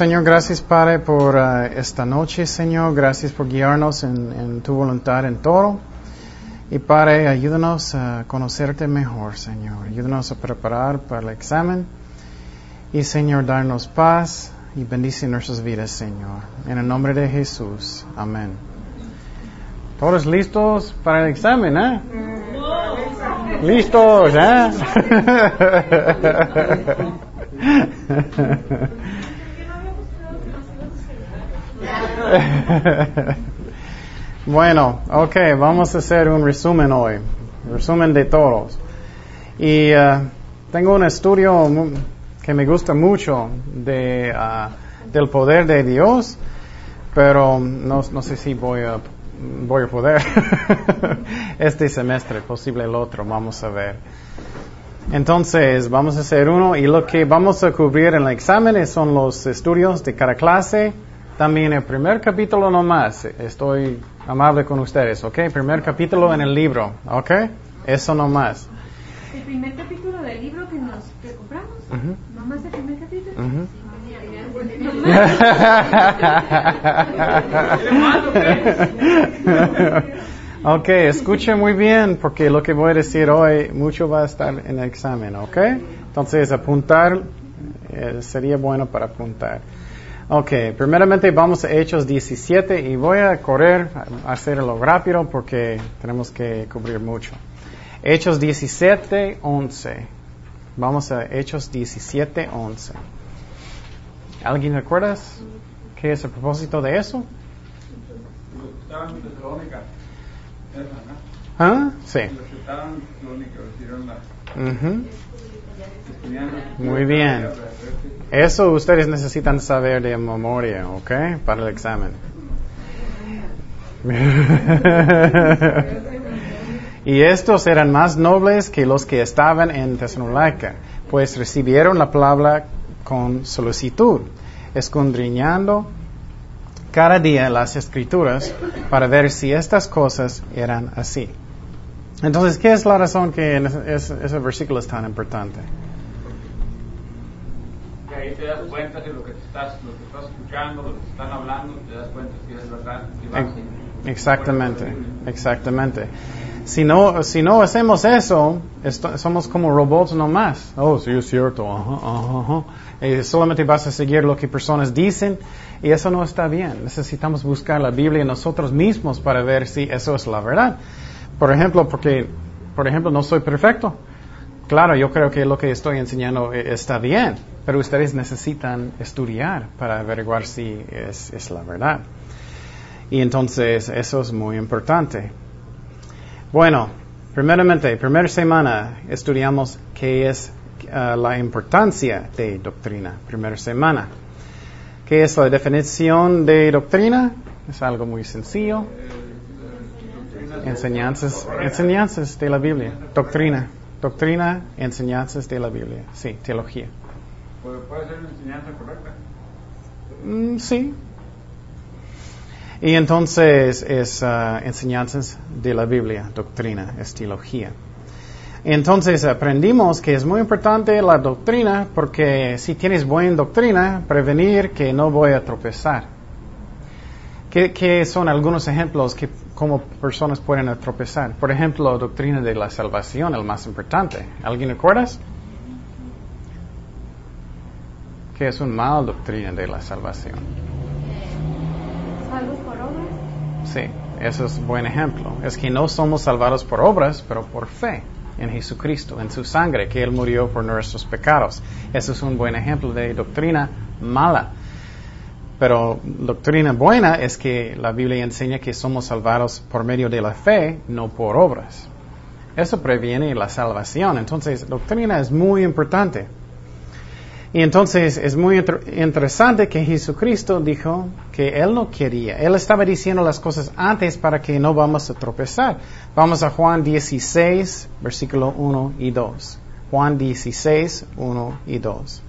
Señor, gracias Padre por uh, esta noche, Señor. Gracias por guiarnos en, en, tu voluntad en todo. Y Padre, ayúdanos a conocerte mejor, Señor. Ayúdanos a preparar para el examen. Y Señor, darnos paz y bendice nuestras vidas, Señor. En el nombre de Jesús. Amén. ¿Todos listos para el examen, eh? ¿Listos, eh? bueno, ok, vamos a hacer un resumen hoy, resumen de todos. Y uh, tengo un estudio que me gusta mucho de, uh, del poder de Dios, pero no, no sé si voy a, voy a poder este semestre, posible el otro, vamos a ver. Entonces, vamos a hacer uno y lo que vamos a cubrir en el examen son los estudios de cada clase. También el primer capítulo nomás. Estoy amable con ustedes, ¿ok? Primer capítulo en el libro, ¿ok? Eso nomás. El primer capítulo del libro que nos que compramos. Uh -huh. ¿Nomás el primer capítulo? Uh -huh. Ok, escuche muy bien porque lo que voy a decir hoy mucho va a estar en el examen, ¿ok? Entonces apuntar eh, sería bueno para apuntar. Ok, primeramente vamos a Hechos 17 y voy a correr, a hacerlo rápido porque tenemos que cubrir mucho. Hechos 17, 11. Vamos a Hechos 17, 11. ¿Alguien recuerdas qué es el propósito de eso? ¿Ah? Sí. Uh -huh. Muy bien. Eso ustedes necesitan saber de memoria, ¿ok? Para el examen. y estos eran más nobles que los que estaban en Tesalónica, pues recibieron la palabra con solicitud, escondriñando cada día las escrituras para ver si estas cosas eran así. Entonces, ¿qué es la razón que ese, ese versículo es tan importante? Te das cuenta de lo que, estás, lo que estás escuchando, lo que te están hablando, te das cuenta si es verdad. Si vas, exactamente, exactamente. Si no, si no hacemos eso, esto, somos como robots nomás. Oh, sí, es cierto. Ajá, ajá, ajá. Y solamente vas a seguir lo que personas dicen y eso no está bien. Necesitamos buscar la Biblia nosotros mismos para ver si eso es la verdad. Por ejemplo, porque, por ejemplo, no soy perfecto. Claro, yo creo que lo que estoy enseñando está bien, pero ustedes necesitan estudiar para averiguar si es, la verdad. Y entonces eso es muy importante. Bueno, primeramente, primera semana estudiamos qué es uh, la importancia de doctrina. Primera semana. ¿Qué es la definición de doctrina? Es algo muy sencillo. Enseñanzas, enseñanzas de la Biblia. Doctrina. Doctrina, enseñanzas de la Biblia. Sí, teología. ¿Puede ser una enseñanza correcta? Mm, sí. Y entonces es uh, enseñanzas de la Biblia, doctrina, es teología. Entonces aprendimos que es muy importante la doctrina porque si tienes buena doctrina, prevenir que no voy a tropezar. ¿Qué, qué son algunos ejemplos que cómo personas pueden tropezar? Por ejemplo, doctrina de la salvación, el más importante. ¿Alguien recuerdas? Que es una mala doctrina de la salvación. ¿Salvos por obras? Sí, eso es un buen ejemplo. Es que no somos salvados por obras, pero por fe en Jesucristo, en su sangre, que Él murió por nuestros pecados. Eso es un buen ejemplo de doctrina mala. Pero doctrina buena es que la Biblia enseña que somos salvados por medio de la fe, no por obras. Eso previene la salvación. Entonces, doctrina es muy importante. Y entonces es muy inter interesante que Jesucristo dijo que Él no quería. Él estaba diciendo las cosas antes para que no vamos a tropezar. Vamos a Juan 16, versículo 1 y 2. Juan 16, 1 y 2.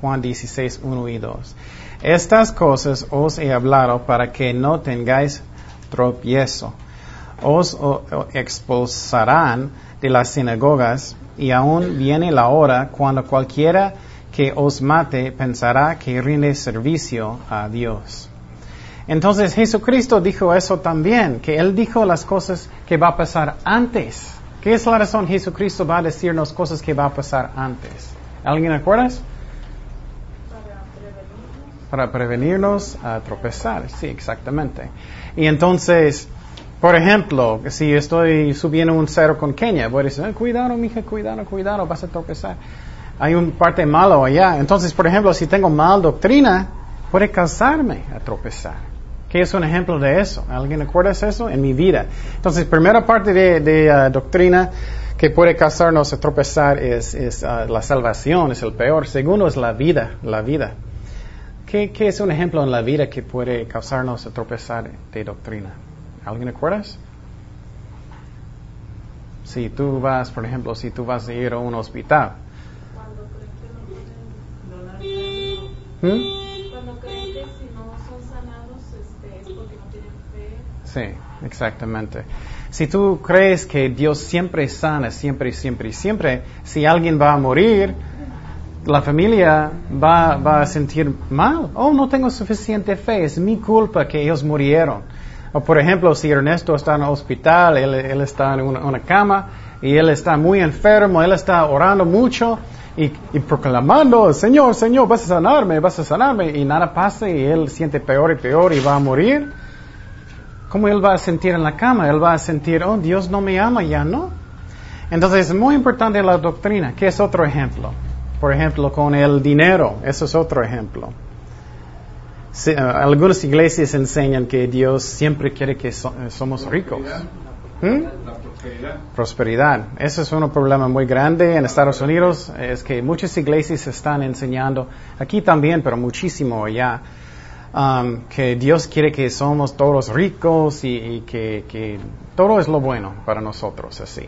Juan 16, 1 y 2. Estas cosas os he hablado para que no tengáis tropiezo. os expulsarán de las sinagogas y aún viene la hora cuando cualquiera que os mate pensará que rinde servicio a Dios. Entonces Jesucristo dijo eso también, que Él dijo las cosas que va a pasar antes. ¿Qué es la razón Jesucristo va a decirnos cosas que va a pasar antes? ¿Alguien acuerdas? Para prevenirnos a tropezar, sí, exactamente. Y entonces, por ejemplo, si estoy subiendo un cerro con Kenia, voy decir, "Ah, cuidado, mija, cuidado, cuidado, vas a tropezar. Hay un parte malo allá. Entonces, por ejemplo, si tengo mal doctrina, puede causarme a tropezar. ¿Qué es un ejemplo de eso? ¿Alguien acuerda eso? En mi vida. Entonces, primera parte de, ah, doctrina que puede causarnos a tropezar es, ah, la salvación, es el peor. Segundo es la vida, la vida. ¿Qué, qué es un ejemplo en la vida que puede causarnos a tropezar de doctrina? ¿Alguien acuerdas? Si tú vas, por ejemplo, si tú vas a ir a un hospital, Cuando creen que no pueden donar ¿hmm? Cuando creen que si no son sanados este, es porque no tienen fe. Sí, exactamente. Si tú crees que Dios siempre sana, siempre, siempre, siempre, si alguien va a morir, la familia va, a sentir mal. Oh, no tengo suficiente fe, es mi culpa que ellos murieron. O por ejemplo, si Ernesto está en el hospital, él, está en una, cama y él está muy enfermo, él está orando mucho y, y proclamando, Señor, Señor, vas a sanarme, vas a sanarme, y nada pasa y él siente peor y peor y va a morir. ¿Cómo él va a sentir en la cama? Él va a sentir, oh, Dios no me ama, ya no. Entonces es muy importante la doctrina, que es otro ejemplo. Por ejemplo, con el dinero, eso es otro ejemplo. Sí, eh, algunas iglesias enseñan que Dios siempre quiere que so- eh, somos ricos. ¿Mm? La prosperidad. Prosperidad. Ese es un problema muy grande en Estados Unidos. Es que muchas iglesias están enseñando, aquí también, pero muchísimo allá, um, que Dios quiere que somos todos ricos y, y que, que todo es lo bueno para nosotros, así.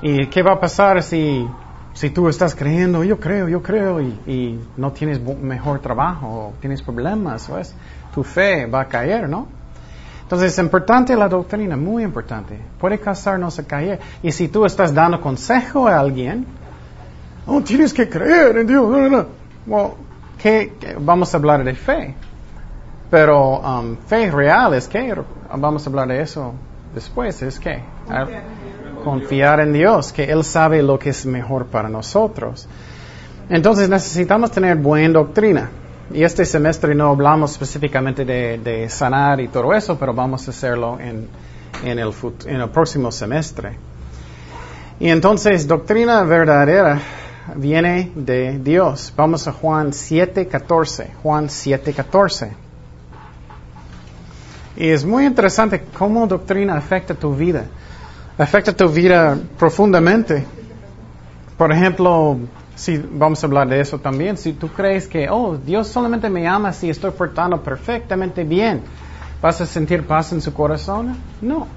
¿Y qué va a pasar si, si tú estás creyendo, yo creo, yo creo, y, no tienes mejor trabajo, tienes problemas, ¿ves? Tu fe va a caer, ¿no? Entonces es importante la doctrina, muy importante. Puede causarnos a caer. Y si tú estás dando consejo a alguien, oh, tienes que creer en Dios. No, no, no. Well, ¿qué- qué? vamos a hablar de fe. Pero um, fe real es que, vamos a hablar de eso después, es que confiar en Dios, que Él sabe lo que es mejor para nosotros. Entonces necesitamos tener buena doctrina. Y este semestre no hablamos específicamente de, sanar y todo eso, pero vamos a hacerlo en, el, en el próximo semestre. Y entonces doctrina verdadera viene de Dios. Vamos a Juan 7:14. Juan 7:14. Y es muy interesante cómo doctrina afecta tu vida. Afecta tu vida profundamente. Por ejemplo, si vamos a hablar de eso también, si tú crees que, oh, Dios solamente me ama si estoy portando perfectamente bien, ¿vas a sentir paz en su corazón? No.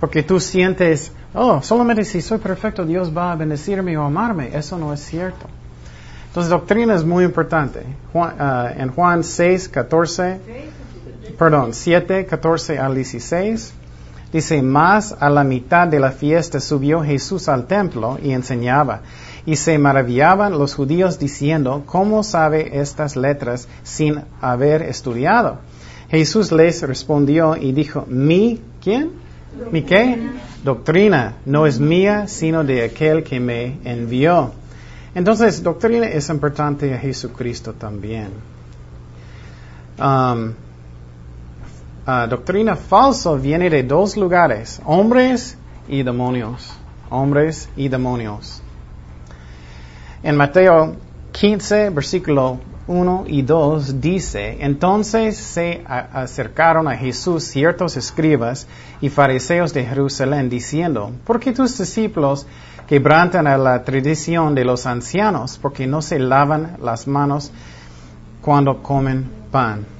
Porque tú sientes, oh, solamente si soy perfecto Dios va a bendecirme o amarme. Eso no es cierto. Entonces, doctrina es muy importante. Juan- ah, en Juan 6, 14, perdón, 7, 14 al 16, dice, más a la mitad de la fiesta subió Jesús al templo y enseñaba. Y se maravillaban los judíos diciendo, ¿cómo sabe estas letras sin haber estudiado? Jesús les respondió y dijo, ¿mi quién? ¿Mi qué? Doctrina no es mía, sino de aquel que me envió. Entonces, doctrina es importante a Jesucristo también. Um, ah, doctrina falsa viene de dos lugares, hombres y demonios. Hombres y demonios. En Mateo 15, versículo 1 y 2 dice, entonces se acercaron a Jesús ciertos escribas y fariseos de Jerusalén diciendo, ¿por qué tus discípulos quebrantan a la tradición de los ancianos porque no se lavan las manos cuando comen pan?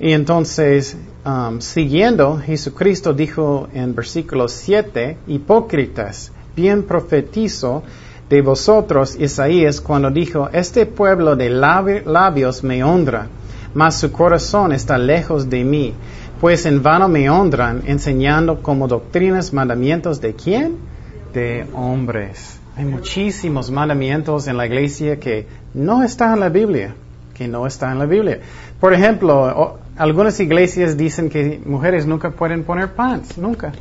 Y entonces, um, siguiendo, Jesucristo dijo en versículo 7, hipócritas, bien profetizo de vosotros Isaías cuando dijo, este pueblo de labi- labios me honra, mas su corazón está lejos de mí. Pues en vano me honran enseñando como doctrinas mandamientos de quién? De hombres. Hay muchísimos mandamientos en la iglesia que no están en la Biblia, que no están en la Biblia. Por ejemplo, algunas iglesias dicen que mujeres nunca pueden poner pants, nunca.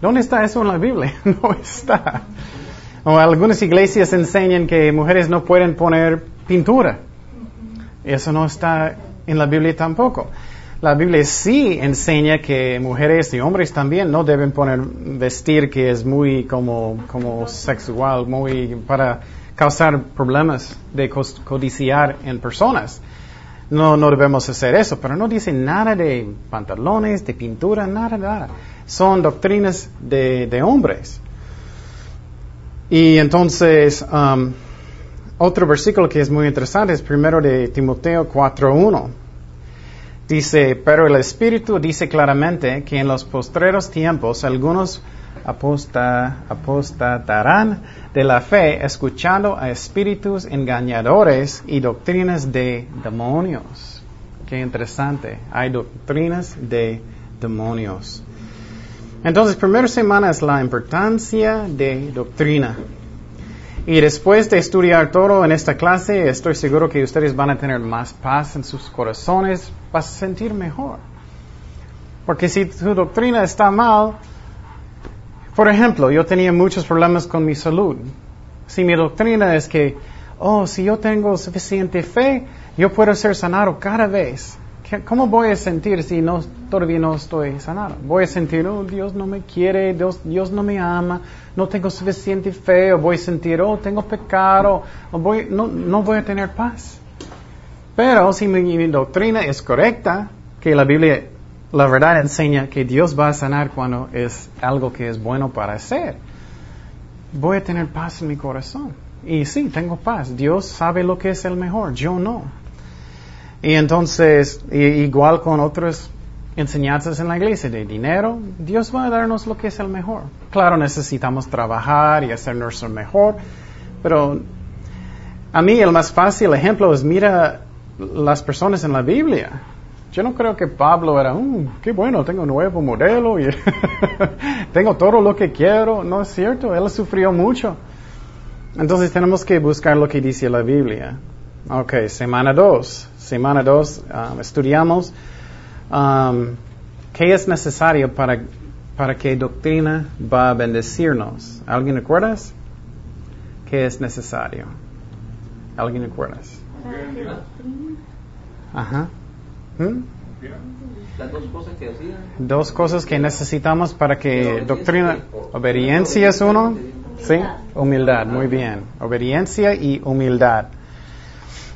¿Dónde está eso en la Biblia? No está. O algunas iglesias enseñan que mujeres no pueden poner pintura. Eso no está en la Biblia tampoco. La Biblia sí enseña que mujeres y hombres también no deben poner vestir que es muy como, como sexual, muy para causar problemas de codiciar en personas. No, debemos hacer eso, pero no dice nada de pantalones, de pintura, nada, nada. Son doctrinas de, de hombres. Y entonces, um, otro versículo que es muy interesante es primero de Timoteo 4.1. Dice, pero el Espíritu dice claramente que en los postreros tiempos algunos aposta- apostatarán de la fe escuchando a espíritus engañadores y doctrinas de demonios. Qué interesante. Hay doctrinas de demonios. Entonces, primera semana es la importancia de doctrina. Y después de estudiar todo en esta clase, estoy seguro que ustedes van a tener más paz en sus corazones, vas a sentir mejor. Porque si tu doctrina está mal, por ejemplo, yo tenía muchos problemas con mi salud. Si mi doctrina es que, oh, si yo tengo suficiente fe, yo puedo ser sanado cada vez. ¿Qué- ¿Cómo voy a sentir si no, todavía no estoy sanado? Voy a sentir, oh, Dios no me quiere, Dios, Dios no me ama, no tengo suficiente fe, o voy a sentir, oh, tengo pecado, o voy, no, no voy a tener paz. Pero si mi, mi doctrina es correcta, que la Biblia, la verdad enseña que Dios va a sanar cuando es algo que es bueno para hacer, voy a tener paz en mi corazón. Y sí, tengo paz. Dios sabe lo que es el mejor, yo no. Y entonces, igual con otras enseñanzas en la iglesia de dinero, Dios va a darnos lo que es el mejor. Claro, necesitamos trabajar y hacer nuestro mejor, pero a mí el más fácil ejemplo es mira las personas en la Biblia. Yo no creo que Pablo era, "Mm, qué bueno, tengo un nuevo modelo y tengo todo lo que quiero. No es cierto, él sufrió mucho. Entonces tenemos que buscar lo que dice la Biblia. Ok, semana 2. Semana 2 estudiamos um, qué es necesario para, para que doctrina va a bendecirnos. ¿Alguien recuerdas? ¿Qué es necesario? ¿Alguien recuerdas? Ajá. ¿Mm? Las dos cosas que. Dos cosas que necesitamos para que doctrina, obediencia es uno, sí, humildad, muy bien, obediencia y humildad.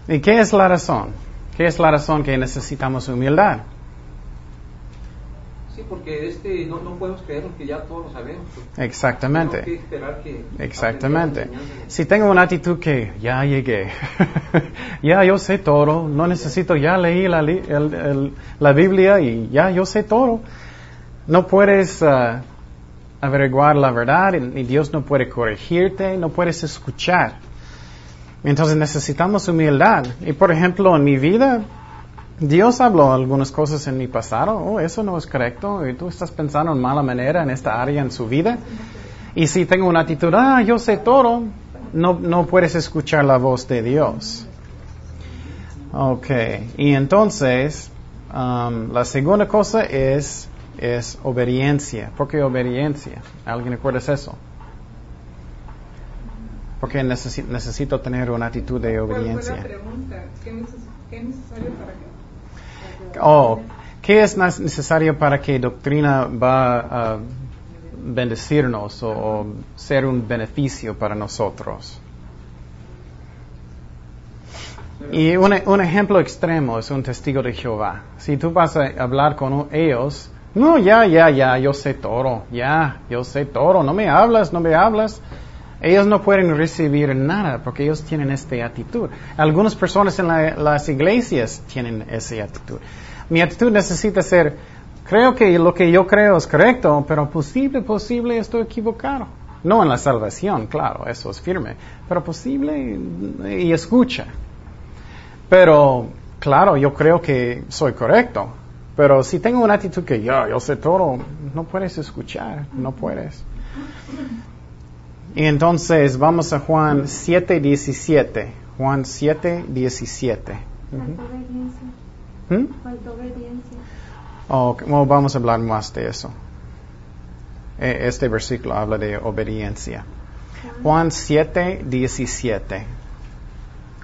¿Y qué es la razón? ¿Qué es la razón que necesitamos humildad? Sí, porque este, no, no podemos creer que ya todos lo sabemos. Exactamente. Que esperar que Exactamente. Si tengo una actitud que ya llegué, ya yo sé todo, no necesito, ya leí la, el- el- la Biblia y ya yo sé todo, no puedes ah, averiguar la verdad y y Dios no puede corregirte, no puedes escuchar. Entonces necesitamos humildad. Y por ejemplo, en mi vida, Dios habló algunas cosas en mi pasado, oh, eso no es correcto, y tú estás pensando en mala manera en esta área en su vida. Y si tengo una actitud, ah, yo sé todo, no, no puedes escuchar la voz de Dios. Ok, y entonces, um, la segunda cosa es, es obediencia. ¿Por qué obediencia? ¿Alguien recuerda eso? Porque necesi- necesito tener una actitud de ¿Cuál fue obediencia. ¿Qué, es necesario para qué? Oh, ¿qué es necesario para que doctrina va a bendecirnos o, o ser un beneficio para nosotros? Y un, un ejemplo extremo es un testigo de Jehová. Si tú vas a hablar con ellos, no, ya, ya, ya, yo sé todo, ya, yo sé todo, no me hablas, no me hablas. Ellos no pueden recibir nada porque ellos tienen esta actitud. Algunas personas en la- las iglesias tienen esa actitud. Mi actitud necesita ser, creo que lo que yo creo es correcto, pero posible, posible estoy equivocado. No en la salvación, claro, eso es firme, pero posible y escucha. Pero, claro, yo creo que soy correcto. Pero si tengo una actitud que yo, yo sé todo, no puedes escuchar, no puedes. Y entonces vamos a Juan 7, 17. Juan 7, 17. Falta obediencia. ¿Mm? Falta obediencia. Oh, bueno, vamos a hablar más de eso. Eh, Este versículo habla de obediencia. Juan 7, 17.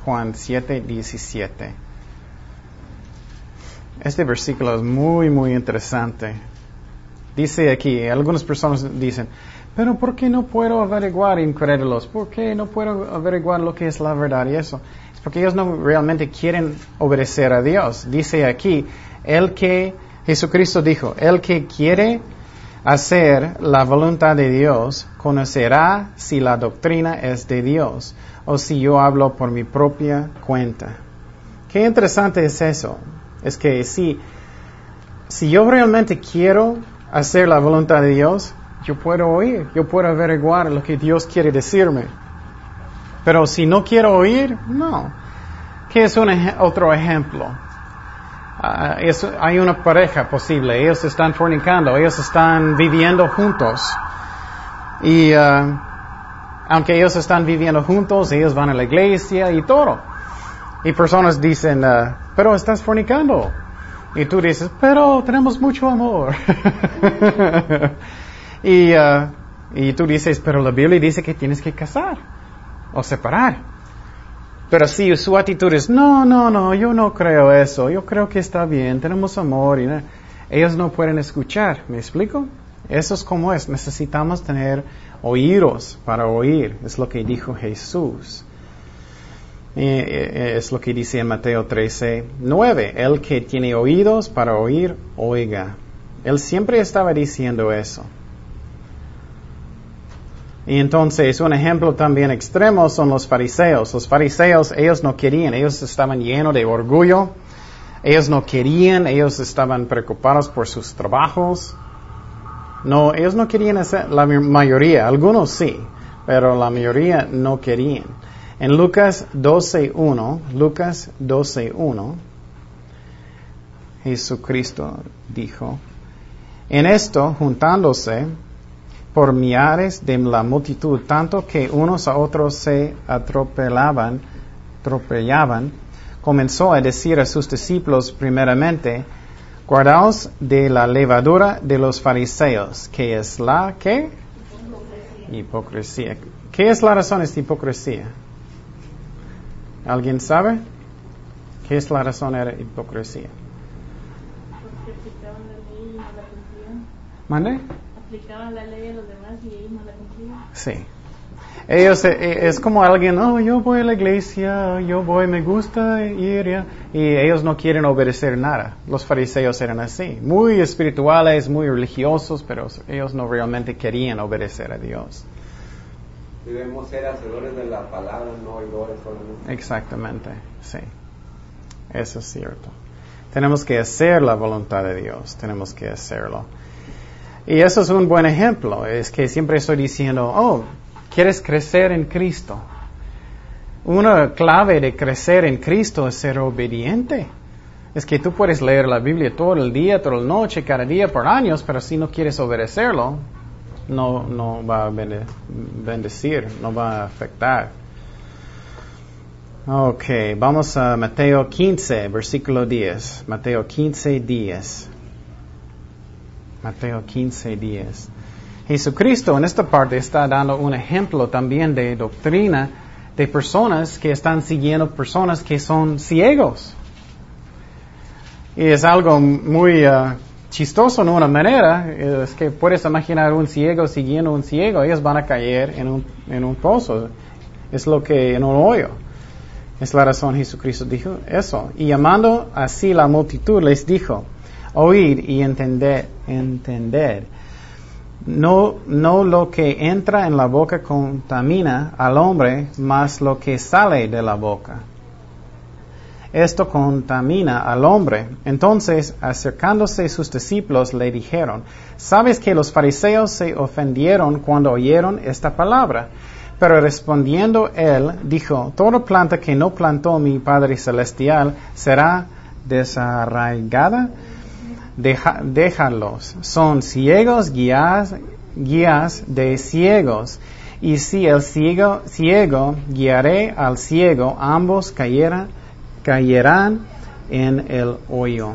Juan 7, 17. Este versículo es muy, muy interesante. Dice aquí, algunas personas dicen, pero ¿por qué no puedo averiguar incrédulos? ¿Por qué no puedo averiguar lo que es la verdad y eso? Es porque ellos no realmente quieren obedecer a Dios. Dice aquí, el que, Jesucristo dijo, el que quiere hacer la voluntad de Dios conocerá si la doctrina es de Dios o si yo hablo por mi propia cuenta. Qué interesante es eso. Es que si, si yo realmente quiero hacer la voluntad de Dios, yo puedo oír, yo puedo averiguar lo que Dios quiere decirme. Pero si no quiero oír, no. ¿Qué es un otro ejemplo? Ah, hay una pareja posible, ellos están fornicando, ellos están viviendo juntos. Y ah, aunque ellos están viviendo juntos, ellos van a la iglesia y todo. Y personas dicen, ah, pero estás fornicando. Y tú dices, pero tenemos mucho amor. y, ah, y tú dices, pero la Biblia dice que tienes que casar o separar. Pero si su actitud es, no, no, no, yo no creo eso, yo creo que está bien, tenemos amor, y na- ellos no pueden escuchar, ¿me explico? Eso es como es, necesitamos tener oídos para oír, es lo que dijo Jesús. Y, eh, es lo que dice en Mateo 13, 9, el que tiene oídos para oír, oiga. Él siempre estaba diciendo eso. Y entonces un ejemplo también extremo son los fariseos. Los fariseos, ellos no querían, ellos estaban llenos de orgullo, ellos no querían, ellos estaban preocupados por sus trabajos. No, ellos no querían hacer, la mayoría, algunos sí, pero la mayoría no querían. En Lucas 12.1, Lucas 12.1, Jesucristo dijo, en esto, juntándose, por millares de la multitud, tanto que unos a otros se atropellaban, atropellaban, comenzó a decir a sus discípulos primeramente, guardaos de la levadura de los fariseos, que es la ¿qué? Hipocresía. ¿Qué es la razón de esta hipocresía? ¿Alguien sabe? ¿Qué es la razón de la hipocresía? ¿Mande? Aplicaban la ley a los demás y ellos no la cumplían. Sí. Ellos, eh, eh, es como alguien, oh, yo voy a la iglesia, yo voy, me gusta ir, ya", y ellos no quieren obedecer nada. Los fariseos eran así, muy espirituales, muy religiosos, pero ellos no realmente querían obedecer a Dios. Debemos ser hacedores de la palabra, no oidores solamente. Exactamente, sí. Eso es cierto. Tenemos que hacer la voluntad de Dios, tenemos que hacerlo. Y eso es un buen ejemplo, es que siempre estoy diciendo, oh, ¿quieres crecer en Cristo? Una clave de crecer en Cristo es ser obediente. Es que tú puedes leer la Biblia todo el día, toda la noche, cada día, por años, pero si no quieres obedecerlo, no, no va a bendecir, no va a afectar. Ok, vamos a Mateo 15, versículo 10. Mateo 15, 10. Mateo 15, 10. Jesucristo en esta parte está dando un ejemplo también de doctrina de personas que están siguiendo personas que son ciegos. Y es algo muy ah, chistoso en una manera, es que puedes imaginar un ciego siguiendo un ciego, ellos van a caer en un, en un pozo, es lo que en un hoyo. Es la razón Jesucristo dijo eso. Y llamando así la multitud les dijo, oíd y entender, entender. No, no lo que entra en la boca contamina al hombre, mas lo que sale de la boca. Esto contamina al hombre. Entonces, acercándose sus discípulos, le dijeron, ¿sabes que los fariseos se ofendieron cuando oyeron esta palabra? Pero respondiendo él, dijo, Toda planta que no plantó mi Padre Celestial será desarraigada. Deja- déjalos. Son ciegos guías, guías de ciegos. Y si el ciego, ciego guiaré al ciego, ambos cayera- caerán en el hoyo.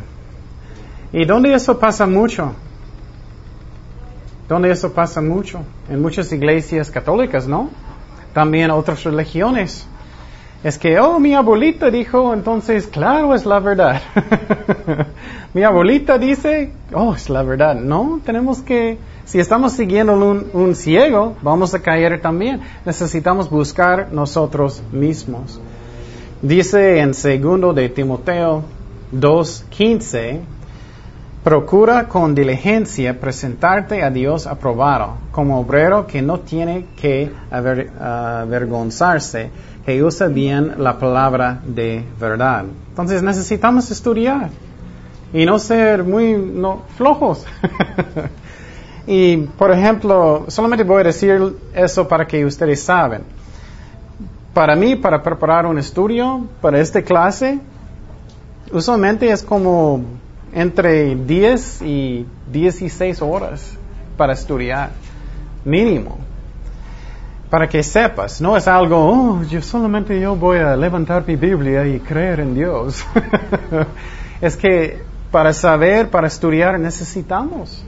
¿Y dónde eso pasa mucho? ¿Dónde eso pasa mucho? En muchas iglesias católicas, ¿no? También otras religiones. Es que, oh, mi abuelita dijo, entonces, claro, es la verdad. mi abuelita dice, oh, es la verdad. No, tenemos que, si estamos siguiendo un, un ciego, vamos a caer también. Necesitamos buscar nosotros mismos. Dice en segundo de Timoteo 2.15, Procura con diligencia presentarte a Dios aprobado, como obrero que no tiene que aver- avergonzarse, que usa bien la palabra de verdad. Entonces necesitamos estudiar y no ser muy flojos. y, por ejemplo, solamente voy a decir eso para que ustedes saben. Para mí, para preparar un estudio para esta clase, usualmente es como entre 10 y 16 horas para estudiar, mínimo. Para que sepas, no es algo, oh, yo solamente yo voy a levantar mi Biblia y creer en Dios. es que para saber, para estudiar, necesitamos.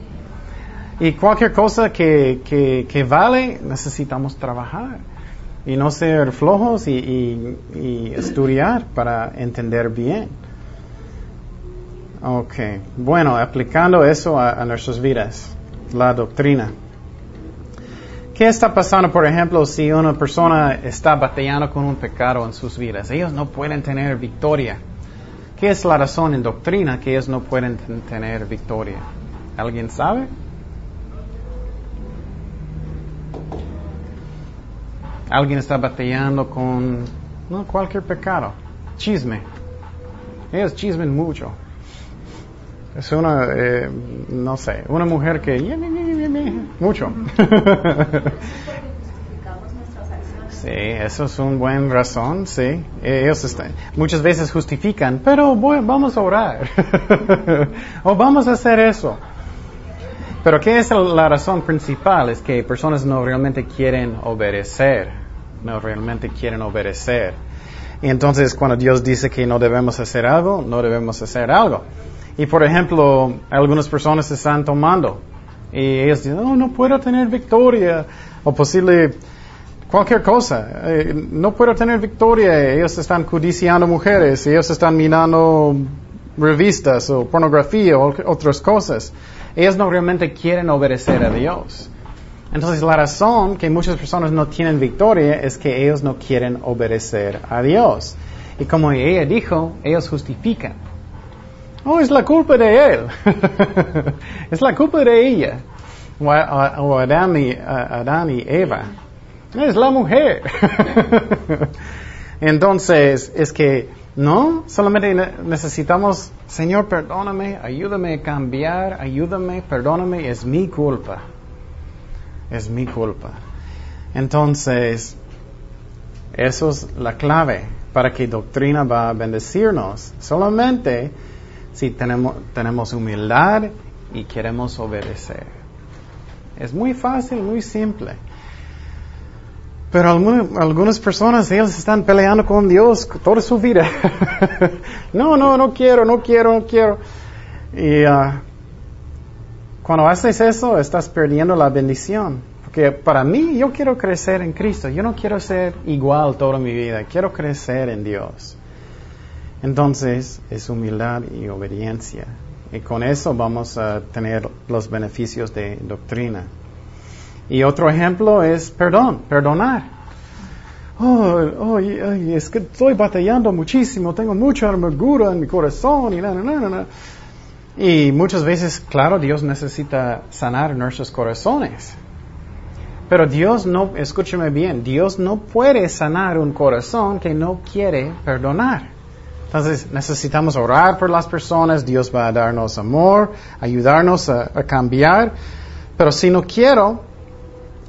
Y cualquier cosa que, que, vale, necesitamos trabajar. Y no ser flojos y, y- estudiar para entender bien. Ok, bueno, aplicando eso a nuestras vidas, la doctrina. ¿Qué está pasando, por ejemplo, si una persona está batallando con un pecado en sus vidas? Ellos no pueden tener victoria. ¿Qué es la razón en doctrina que ellos no pueden ten- tener victoria? ¿Alguien sabe? Alguien está batallando con no, cualquier pecado. Chisme. Ellos chismen mucho. Es una, eh, no sé, una mujer que... Mucho. Sí, eso es una buena razón, sí. Ellos están- muchas veces justifican, pero voy- vamos a orar. o vamos a hacer eso. Pero ¿qué es la razón principal? Es que personas no realmente quieren obedecer. No realmente quieren obedecer. Y entonces cuando Dios dice que no debemos hacer algo, no debemos hacer algo. Y por ejemplo, algunas personas están tomando y ellos dicen, no, no puedo tener victoria o posible cualquier cosa. Eh, no puedo tener victoria. Ellos están codiciando mujeres, ellos están mirando revistas o pornografía o otras cosas. Ellos no realmente quieren obedecer a Dios. Entonces la razón que muchas personas no tienen victoria es que ellos no quieren obedecer a Dios. Y como ella dijo, ellos justifican. Oh, es la culpa de él. es la culpa de ella. O, a- o Adán, y, a- Adán y Eva. Es la mujer. Entonces, es que no, solamente ne- necesitamos, Señor, perdóname, ayúdame a cambiar, ayúdame, perdóname, es mi culpa. Es mi culpa. Entonces, eso es la clave para que doctrina va a bendecirnos. Solamente si tenemos, tenemos humildad y queremos obedecer. Es muy fácil, muy simple. Pero alguna- algunas personas, ellos están peleando con Dios toda su vida. no, no, no quiero, no quiero, no quiero. Y ah, cuando haces eso, estás perdiendo la bendición. Porque para mí, yo quiero crecer en Cristo. Yo no quiero ser igual toda mi vida. Quiero crecer en Dios. Entonces, es humildad y obediencia. Y con eso vamos a tener los beneficios de doctrina. Y otro ejemplo es perdón, perdonar. Oh, oh, es que estoy batallando muchísimo, tengo mucha amargura en mi corazón y. Y muchas veces, claro, Dios necesita sanar nuestros corazones. Pero Dios no, escúcheme bien, Dios no puede sanar un corazón que no quiere perdonar. Entonces necesitamos orar por las personas, Dios va a darnos amor, ayudarnos a, cambiar. Pero si no quiero,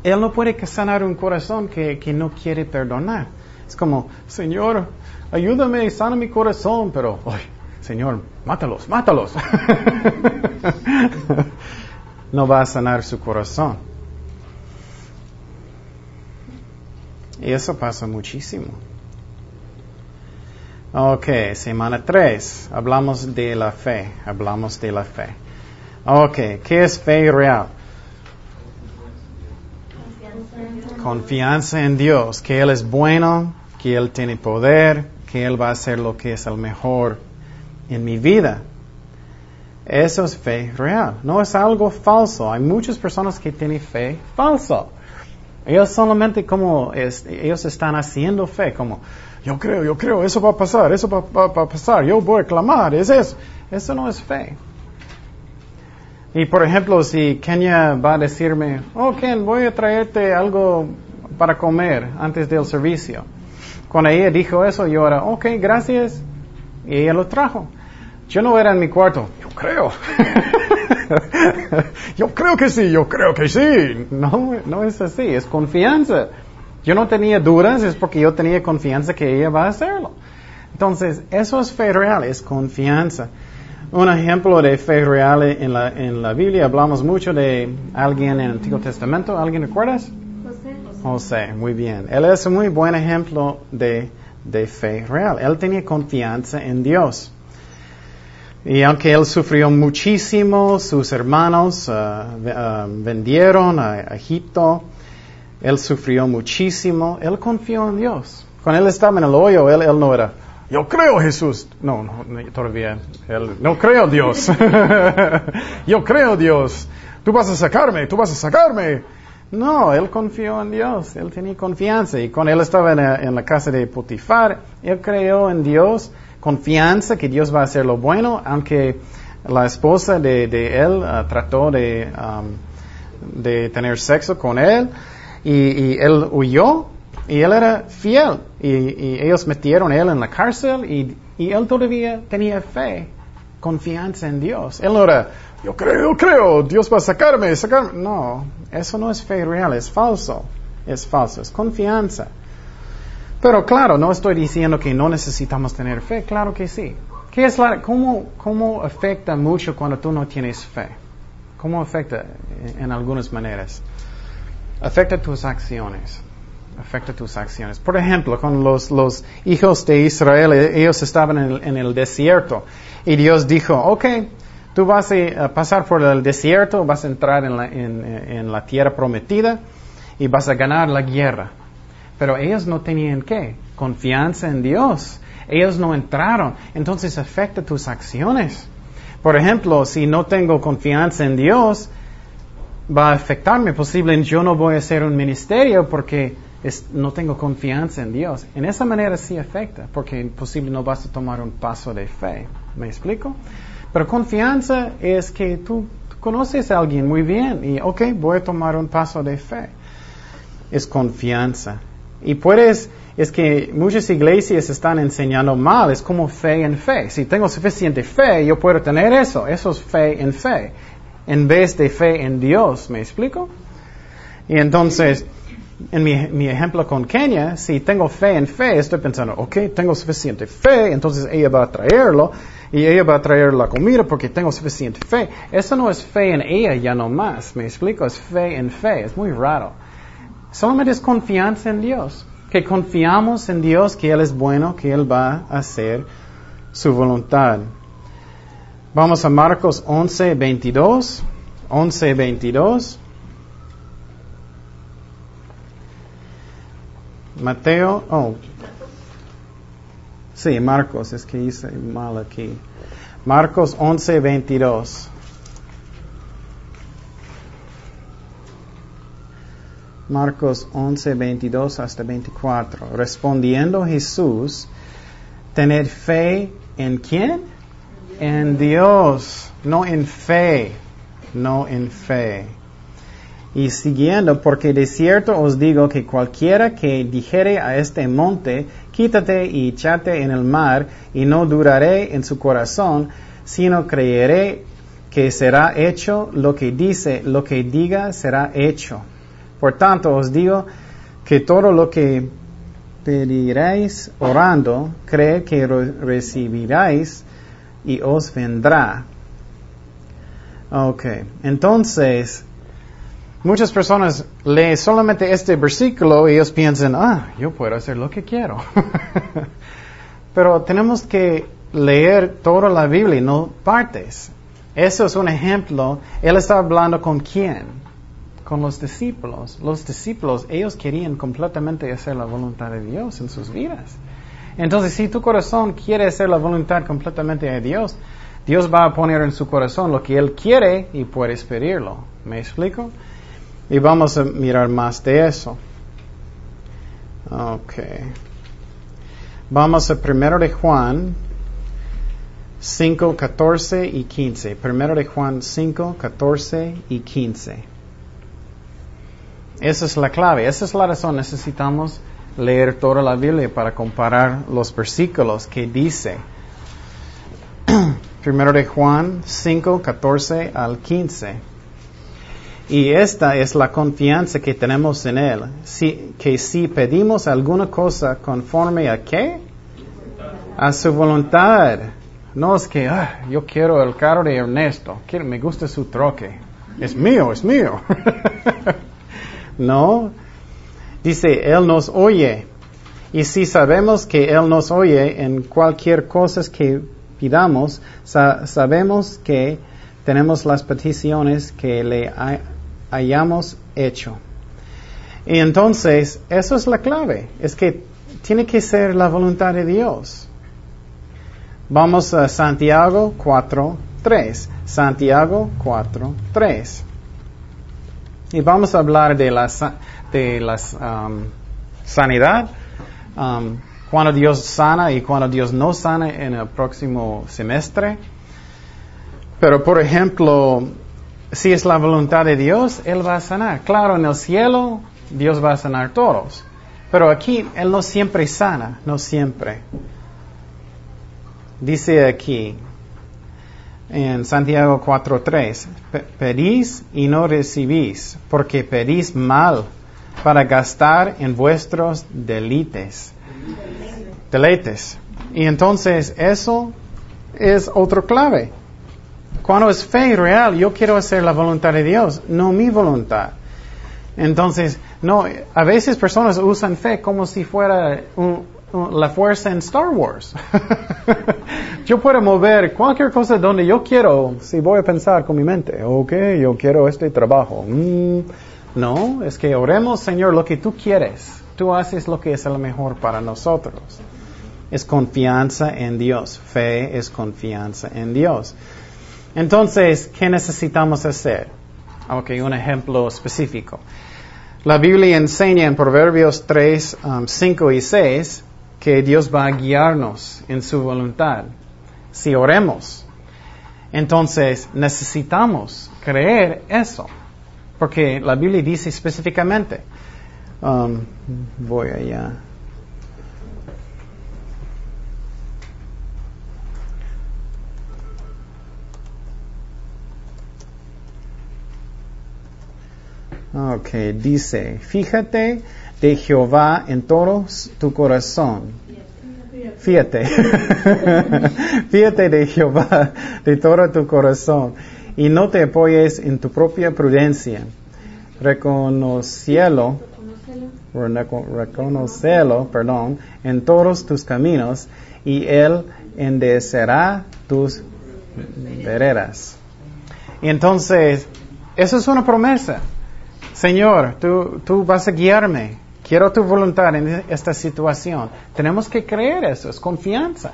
Él no puede sanar un corazón que, que no quiere perdonar. Es como, Señor, ayúdame, sana mi corazón, pero, Señor, mátalos, mátalos. no va a sanar su corazón. Y eso pasa muchísimo. Ok, semana 3. Hablamos de la fe. Hablamos de la fe. Ok, ¿qué es fe real? Confianza en Dios, que Él es bueno, que Él tiene poder, que Él va a hacer lo que es el mejor en mi vida. Eso es fe real, no es algo falso. Hay muchas personas que tienen fe falsa. Ellos solamente como ellos están haciendo fe, como yo creo, yo creo, eso va a pasar, eso va, a pasar, yo voy a clamar, es eso. Eso no es fe. Y por ejemplo, si Kenya va a decirme, oh Ken, voy a traerte algo para comer antes del servicio. Cuando ella dijo eso, yo era, ok, gracias. Y ella lo trajo. Yo no era en mi cuarto, yo creo. yo creo que sí, yo creo que sí. No, no es así, es confianza. Yo no tenía dudas, es porque yo tenía confianza que ella va a hacerlo. Entonces, eso es fe real, es confianza. Un ejemplo de fe real en la, en la Biblia, hablamos mucho de alguien en el Antiguo Testamento. ¿Alguien recuerdas? José. José, muy bien. Él es un muy buen ejemplo de, de fe real. Él tenía confianza en Dios. Y aunque él sufrió muchísimo, sus hermanos uh, uh, vendieron a, Egipto, él sufrió muchísimo, él confió en Dios. Cuando él estaba en el hoyo, él, él no era, yo creo Jesús. No, no, todavía. Él, no creo Dios. yo creo Dios. Tú vas a sacarme, tú vas a sacarme. No, él confió en Dios, él tenía confianza. Y cuando él estaba en la, casa de Potifar, él creyó en Dios, confianza que Dios va a hacer lo bueno, aunque la esposa de, él uh, trató de, um, de tener sexo con él y, él huyó, y él era fiel. Y, ellos metieron a él en la cárcel y, él todavía tenía fe, confianza en Dios. Él no era, yo creo, yo creo, Dios va a sacarme, sacarme. No, eso no es fe real, es falso. Es falso, es confianza. Pero claro, no estoy diciendo que no necesitamos tener fe, claro que sí. ¿Qué es la, cómo, ¿Cómo afecta mucho cuando tú no tienes fe? ¿Cómo afecta en algunas maneras? Afecta tus acciones afecta tus acciones. Por ejemplo, con los, los hijos de Israel, ellos estaban en el, desierto y Dios dijo, ok, tú vas a pasar por el desierto, vas a entrar en la, en la tierra prometida y vas a ganar la guerra. Pero ellos no tenían qué? Confianza en Dios. Ellos no entraron. Entonces afecta tus acciones. Por ejemplo, si no tengo confianza en Dios, va a afectarme. Posible yo no voy a hacer un ministerio porque no tengo confianza en Dios. En esa manera sí afecta, porque posible no vas a tomar un paso de fe. ¿Me explico? Pero confianza es que tú, conoces a alguien muy bien y, ok, voy a tomar un paso de fe. Es confianza. Y puedes, es que muchas iglesias están enseñando mal, es como fe en fe. Si tengo suficiente fe, yo puedo tener eso. Eso es fe en fe. En vez de fe en Dios, ¿me explico? Y entonces, en mi, ejemplo con Kenia, si tengo fe en fe, estoy pensando, ok, tengo suficiente fe, entonces ella va a traerlo y ella va a traer la comida porque tengo suficiente fe. Eso no es fe en ella ya no más, me explico, es fe en fe, es muy raro. Solamente es confianza en Dios, que confiamos en Dios, que Él es bueno, que Él va a hacer su voluntad. Vamos a Marcos 11, 22. 11, 22. Mateo, oh, sí, Marcos, es que hice mal aquí. Marcos 11, 22. Marcos 11, 22 hasta 24. Respondiendo Jesús, tener fe en quién? En Dios, no en fe, no en fe. Y siguiendo, porque de cierto os digo que cualquiera que dijere a este monte, quítate y échate en el mar, y no duraré en su corazón, sino creeré que será hecho lo que dice, lo que diga será hecho. Por tanto, os digo que todo lo que pediréis orando, cree que recibiráis y os vendrá. Ok, entonces, muchas personas leen solamente este versículo y ellos piensan, ah, yo puedo hacer lo que quiero. Pero tenemos que leer toda la Biblia no partes. Eso es un ejemplo. Él está hablando con quién? Con los discípulos. Los discípulos, ellos querían completamente hacer la voluntad de Dios en sus vidas. Entonces, si tu corazón quiere hacer la voluntad completamente de Dios, Dios va a poner en su corazón lo que Él quiere y puedes pedirlo. ¿Me explico? Y vamos a mirar más de eso. Ok. Vamos a primero de Juan 5, 14 y 15. Primero de Juan 5, 14 y 15. Esa es la clave, esa es la razón. Necesitamos leer toda la Biblia para comparar los versículos que dice. Primero de Juan 5, 14 al 15. Y esta es la confianza que tenemos en Él, si, que si pedimos alguna cosa conforme a qué? A su voluntad. No es que, ah, yo quiero el carro de Ernesto, quiero, me gusta su troque. Es mío, es mío. no. Dice, Él nos oye. Y si sabemos que Él nos oye en cualquier cosa que pidamos, sabemos que tenemos las peticiones que le hayamos hecho. Y entonces, eso es la clave, es que tiene que ser la voluntad de Dios. Vamos a Santiago 4, 3. Santiago 4, 3. Y vamos a hablar de la, de la um, sanidad, um, cuando Dios sana y cuando Dios no sana en el próximo semestre. Pero, por ejemplo, si es la voluntad de Dios, Él va a sanar. Claro, en el cielo Dios va a sanar todos. Pero aquí Él no siempre sana, no siempre. Dice aquí en Santiago 4.3, pedís y no recibís, porque pedís mal para gastar en vuestros delites. Deleites. Y entonces eso es otro clave. Cuando es fe real, yo quiero hacer la voluntad de Dios, no mi voluntad. Entonces, no, a veces personas usan fe como si fuera la fuerza en Star Wars. yo puedo mover cualquier cosa donde yo quiero, si voy a pensar con mi mente, ok, yo quiero este trabajo. Mm, no, es que oremos, Señor, lo que tú quieres. Tú haces lo que es lo mejor para nosotros. Es confianza en Dios. Fe es confianza en Dios. Entonces, ¿qué necesitamos hacer? Ok, un ejemplo específico. La Biblia enseña en Proverbios 3, 5 um, y 6 que Dios va a guiarnos en su voluntad. Si oremos, entonces necesitamos creer eso, porque la Biblia dice específicamente, um, voy allá. Ok, dice, fíjate de Jehová en todo tu corazón. Fíjate. Fíjate de Jehová de todo tu corazón y no te apoyes en tu propia prudencia. Reconocielo, reconocelo, perdón, en todos tus caminos y Él endecerá tus veredas. Entonces, eso es una promesa. Señor, tú, tú vas a guiarme. Quiero tu voluntad en esta situación. Tenemos que creer eso, es confianza.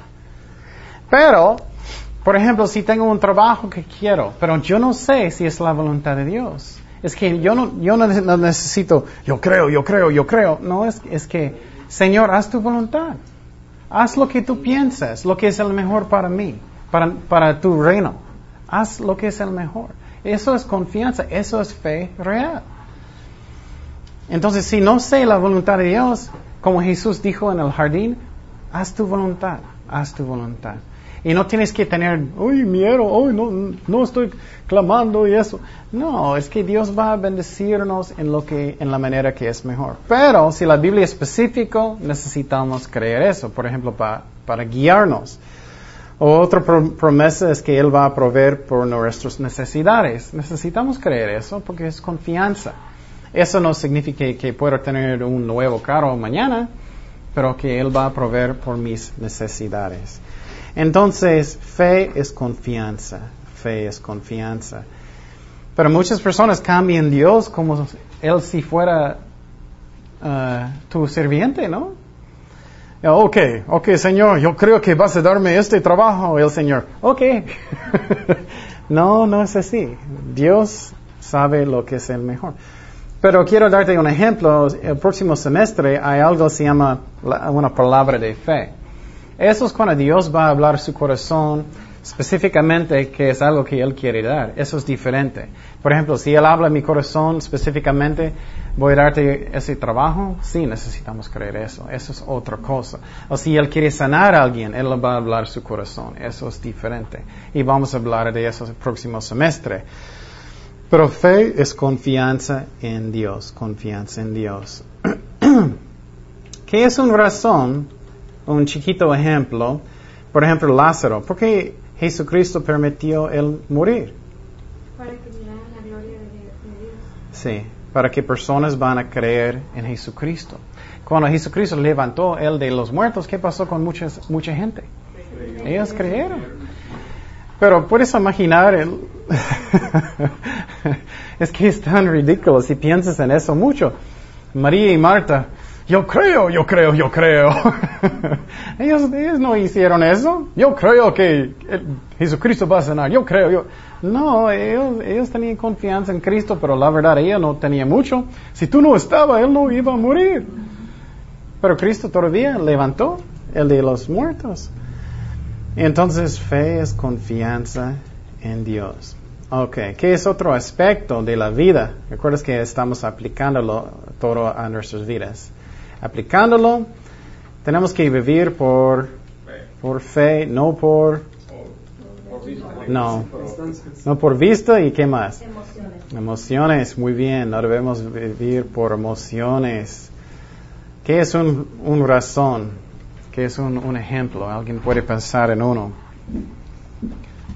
Pero, por ejemplo, si tengo un trabajo que quiero, pero yo no sé si es la voluntad de Dios. Es que yo no, yo no necesito, yo creo, yo creo, yo creo. No, es, es que, Señor, haz tu voluntad. Haz lo que tú piensas, lo que es el mejor para mí, para, para tu reino. Haz lo que es el mejor. Eso es confianza, eso es fe real. Entonces, si no sé la voluntad de Dios, como Jesús dijo en el jardín, haz tu voluntad, haz tu voluntad. Y no tienes que tener, uy, miedo, uy, no, no estoy clamando y eso. No, es que Dios va a bendecirnos en lo que, en la manera que es mejor. Pero si la Biblia es específico, necesitamos creer eso, por ejemplo, para, guiarnos. Otra pro- promesa es que Él va a proveer por nuestras necesidades. Necesitamos creer eso porque es confianza. Eso no significa que pueda tener un nuevo carro mañana, pero que Él va a proveer por mis necesidades. Entonces, fe es confianza. Fe es confianza. Pero muchas personas cambian Dios como Él si fuera ah, tu sirviente, ¿no? Ya, Ok, ok, Señor, yo creo que vas a darme este trabajo. El Señor, ok. no, no es así. Dios sabe lo que es el mejor. Pero quiero darte un ejemplo. El próximo semestre hay algo que se llama la- una palabra de fe. Eso es cuando Dios va a hablar a su corazón específicamente que es algo que Él quiere dar. Eso es diferente. Por ejemplo, si Él habla en mi corazón específicamente, voy a darte ese trabajo, sí, necesitamos creer eso. Eso es otra cosa. O si Él quiere sanar a alguien, Él va a hablar su corazón. Eso es diferente. Y vamos a hablar de eso el próximo semestre. Pero fe es confianza en Dios, confianza en Dios. ¿Qué es una razón? Un chiquito ejemplo. Por ejemplo, Lázaro. ¿Por qué Jesucristo permitió él morir? Para que la gloria de, Dios. Sí, para que personas van a creer en Jesucristo. Cuando Jesucristo levantó él de los muertos, ¿qué pasó con muchas, mucha gente? Ellos creyeron. Pero puedes imaginar, el- es que es tan ridículo si piensas en eso mucho. María y Marta, yo creo, yo creo, yo creo. ellos, no hicieron eso. Yo creo que Jesucristo va a sanar. Yo creo, yo. No, ellos, ellos tenían confianza en Cristo, pero la verdad ella no tenía mucho. Si tú no estabas, él no iba a morir. Pero Cristo todavía levantó el de los muertos. Entonces, fe es confianza en Dios. Ok, ¿qué es otro aspecto de la vida? Recuerdas que estamos aplicándolo todo a nuestras vidas. Aplicándolo, tenemos que vivir por, por fe, no por, Por vista. no, no por vista y qué más. Emociones. Emociones, muy bien, no debemos vivir por emociones. ¿Qué es un, un razón? ¿Qué es un, un ejemplo? Alguien puede pensar en uno.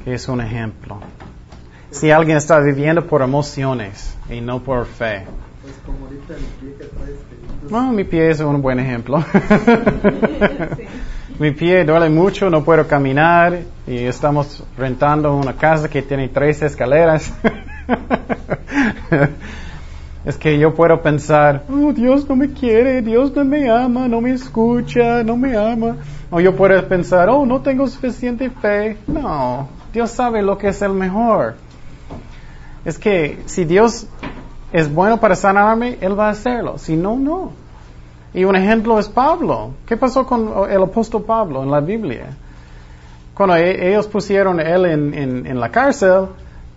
¿Qué es un ejemplo? Si alguien está viviendo por emociones y no por fe. Pues como ahorita el pie que traes, No, mi pie es un buen ejemplo. mi pie duele mucho, no puedo caminar y estamos rentando una casa que tiene tres escaleras. es que yo puedo pensar, oh, Dios no me quiere, Dios no me ama, no me escucha, no me ama. O yo puedo pensar, oh, no tengo suficiente fe. No, Dios sabe lo que es el mejor. Es que si Dios es bueno para sanarme, Él va a hacerlo. Si no, no. Y un ejemplo es Pablo. ¿Qué pasó con el apóstol Pablo en la Biblia? Cuando e- ellos pusieron a él en, la cárcel,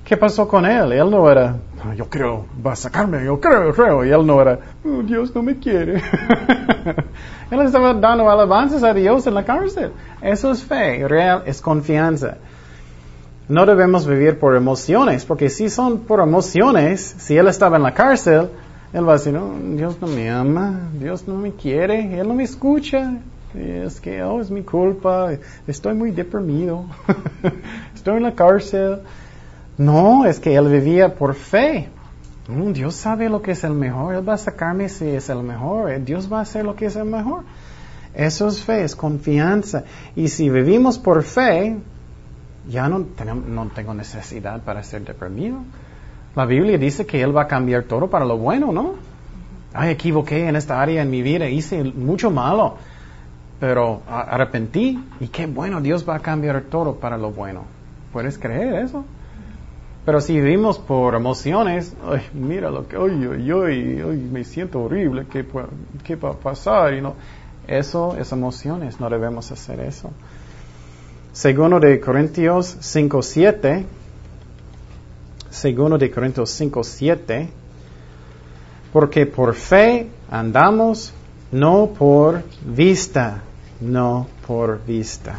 ¿qué pasó con él? Él no era, "Ah, yo creo, va a sacarme, yo creo, creo. Y él no era, "Oh, Dios no me quiere. él estaba dando alabanzas a Dios en la cárcel. Eso es fe, real, es confianza. No debemos vivir por emociones, porque si son por emociones, si él estaba en la cárcel, él va a decir, no, Dios no me ama, Dios no me quiere, Él no me escucha, es que, oh, es mi culpa, estoy muy deprimido, estoy en la cárcel. No, es que él vivía por fe. Mm, Dios sabe lo que es el mejor, Él va a sacarme si es el mejor, eh, Dios va a hacer lo que es el mejor. Eso es fe, es confianza. Y si vivimos por fe, ya no, tenemos- no tengo necesidad para ser deprimido. La Biblia dice que Él va a cambiar todo para lo bueno, ¿no? Ay, equivoqué en esta área en mi vida, hice mucho malo, pero arrepentí y qué bueno, Dios va a cambiar todo para lo bueno. ¿Puedes creer eso? Pero si vivimos por emociones, ay, mira lo que, ay, ay, ay, me siento horrible, ¿qué, qué va a pasar? Eso es emociones, no debemos hacer eso. Segundo de Corintios 5.7, segundo de Corintios 5.7, porque por fe andamos, no por vista, no por vista.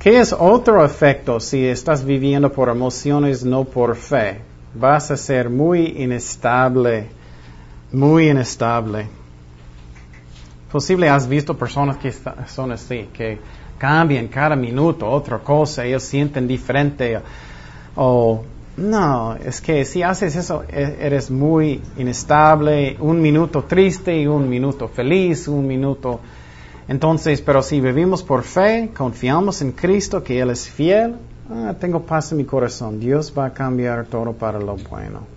¿Qué es otro efecto si estás viviendo por emociones, no por fe? Vas a ser muy inestable, muy inestable. posible has visto personas que son así, que cambian cada minuto otra cosa, ellos sienten diferente. O, no, es que si haces eso, e- eres muy inestable, un minuto triste y un minuto feliz, un minuto... Entonces, pero si vivimos por fe, confiamos en Cristo, que Él es fiel, ah, tengo paz en mi corazón, Dios va a cambiar todo para lo bueno.